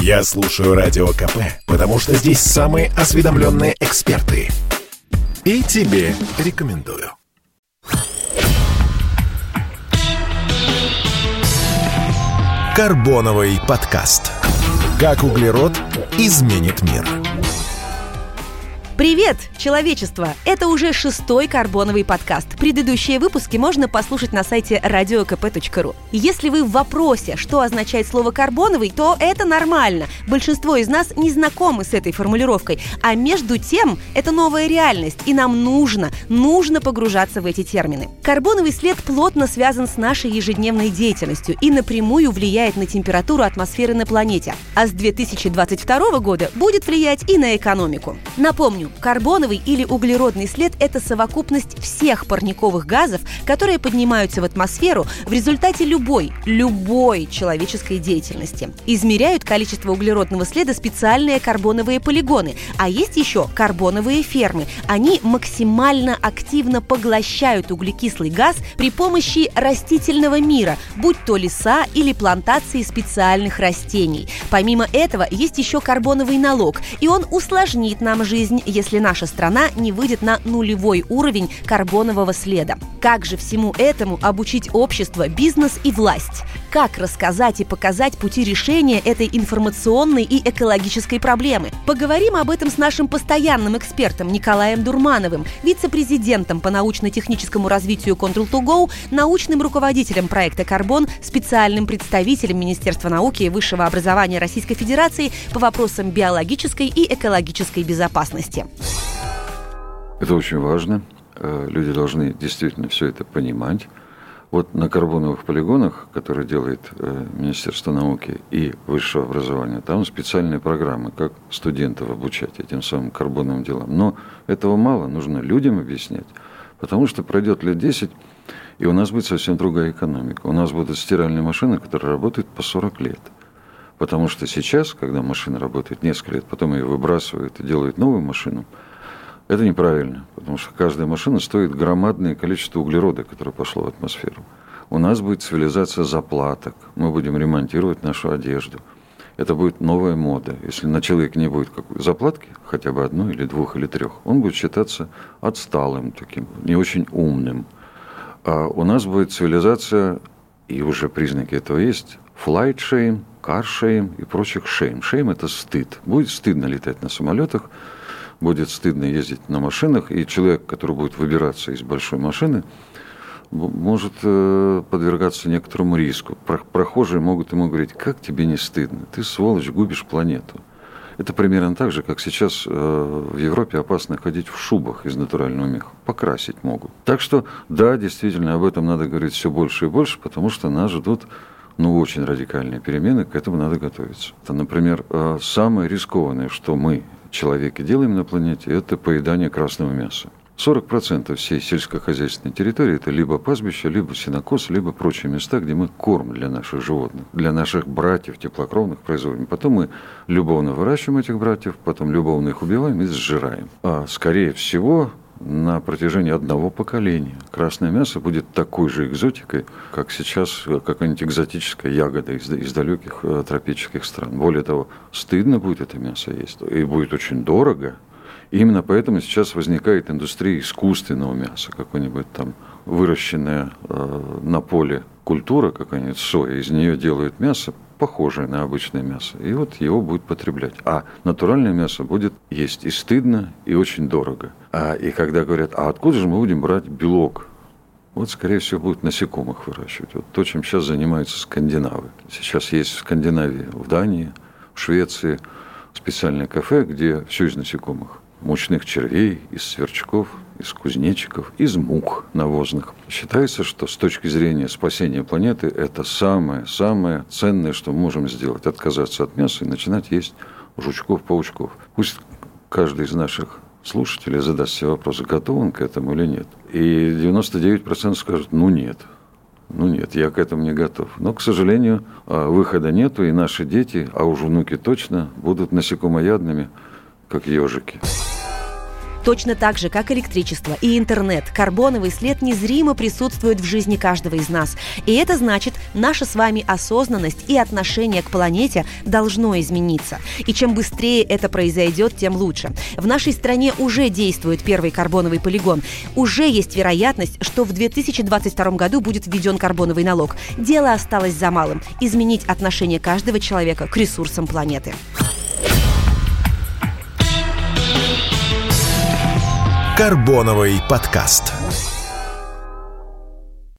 Я слушаю Радио КП, потому что здесь самые осведомленные эксперты. И тебе рекомендую. Карбоновый подкаст. Как углерод изменит мир. Привет, человечество! Это уже шестой карбоновый подкаст. Предыдущие выпуски можно послушать на сайте radiokp.ru. Если вы в вопросе, что означает слово «карбоновый», то это нормально. Большинство из нас не знакомы с этой формулировкой. А между тем, это новая реальность, и нам нужно, нужно погружаться в эти термины. Карбоновый след плотно связан с нашей ежедневной деятельностью и напрямую влияет на температуру атмосферы на планете. А с 2022 года будет влиять и на экономику. Напомню, карбоновый или углеродный след – это совокупность всех парниковых газов, которые поднимаются в атмосферу в результате любой, любой человеческой деятельности. Измеряют количество углеродного следа специальные карбоновые полигоны, а есть еще карбоновые фермы. Они максимально активно поглощают углекислый газ при помощи растительного мира, будь то леса или плантации специальных растений. Помимо этого, есть еще карбоновый налог, и он усложнит нам жизнь, если наша страна не выйдет на нулевой уровень карбонового следа. Как же всему этому обучить общество, бизнес и власть? Как рассказать и показать пути решения этой информационной и экологической проблемы? Поговорим об этом с нашим постоянным экспертом Николаем Дурмановым, вице-президентом по научно-техническому развитию Control2Go, научным руководителем проекта «Карбон», специальным представителем Министерства науки и высшего образования Российской Федерации по вопросам биологической и экологической безопасности. Это очень важно. Э, люди должны действительно все это понимать. Вот на карбоновых полигонах, которые делает э, Министерство науки и высшего образования, там специальные программы, как студентов обучать этим самым карбоновым делам. Но этого мало, нужно людям объяснять, потому что пройдет лет 10, и у нас будет совсем другая экономика. У нас будут стиральные машины, которые работают по 40 лет. Потому что сейчас, когда машина работает несколько лет, потом ее выбрасывают и делают новую машину – это неправильно, потому что каждая машина стоит громадное количество углерода, которое пошло в атмосферу. У нас будет цивилизация заплаток, мы будем ремонтировать нашу одежду. Это будет новая мода. Если на человеке не будет какой заплатки, хотя бы одной или двух или трех, он будет считаться отсталым таким, не очень умным. А у нас будет цивилизация, и уже признаки этого есть, flight shame, car shame и прочих shame. Shame – это стыд. Будет стыдно летать на самолетах, будет стыдно ездить на машинах, и человек, который будет выбираться из большой машины, может э, подвергаться некоторому риску. Прохожие могут ему говорить, как тебе не стыдно, ты, сволочь, губишь планету. Это примерно так же, как сейчас э, в Европе опасно ходить в шубах из натурального меха. Покрасить могут. Так что, да, действительно, об этом надо говорить все больше и больше, потому что нас ждут ну, очень радикальные перемены, к этому надо готовиться. Это, например, э, самое рискованное, что мы человеке делаем на планете, это поедание красного мяса. 40% всей сельскохозяйственной территории – это либо пастбище, либо сенокос, либо прочие места, где мы корм для наших животных, для наших братьев теплокровных производим. Потом мы любовно выращиваем этих братьев, потом любовно их убиваем и сжираем. А скорее всего, на протяжении одного поколения. Красное мясо будет такой же экзотикой, как сейчас какая-нибудь экзотическая ягода из, из далеких э, тропических стран. Более того, стыдно будет это мясо есть, и будет очень дорого. И именно поэтому сейчас возникает индустрия искусственного мяса, какое-нибудь там выращенная э, на поле культура, какая-нибудь соя, из нее делают мясо, похожее на обычное мясо. И вот его будет потреблять. А натуральное мясо будет есть и стыдно, и очень дорого. А, и когда говорят, а откуда же мы будем брать белок? Вот, скорее всего, будут насекомых выращивать. Вот то, чем сейчас занимаются скандинавы. Сейчас есть в Скандинавии, в Дании, в Швеции специальное кафе, где все из насекомых. Мучных червей, из сверчков, из кузнечиков, из мух навозных. Считается, что с точки зрения спасения планеты это самое-самое ценное, что мы можем сделать. Отказаться от мяса и начинать есть жучков, паучков. Пусть каждый из наших слушателей задаст себе вопрос, готов он к этому или нет. И 99% скажут, ну нет. Ну нет, я к этому не готов. Но, к сожалению, а, выхода нету, и наши дети, а уж внуки точно, будут насекомоядными, как ежики. Точно так же, как электричество и интернет, карбоновый след незримо присутствует в жизни каждого из нас. И это значит, наша с вами осознанность и отношение к планете должно измениться. И чем быстрее это произойдет, тем лучше. В нашей стране уже действует первый карбоновый полигон. Уже есть вероятность, что в 2022 году будет введен карбоновый налог. Дело осталось за малым – изменить отношение каждого человека к ресурсам планеты. Карбоновый подкаст.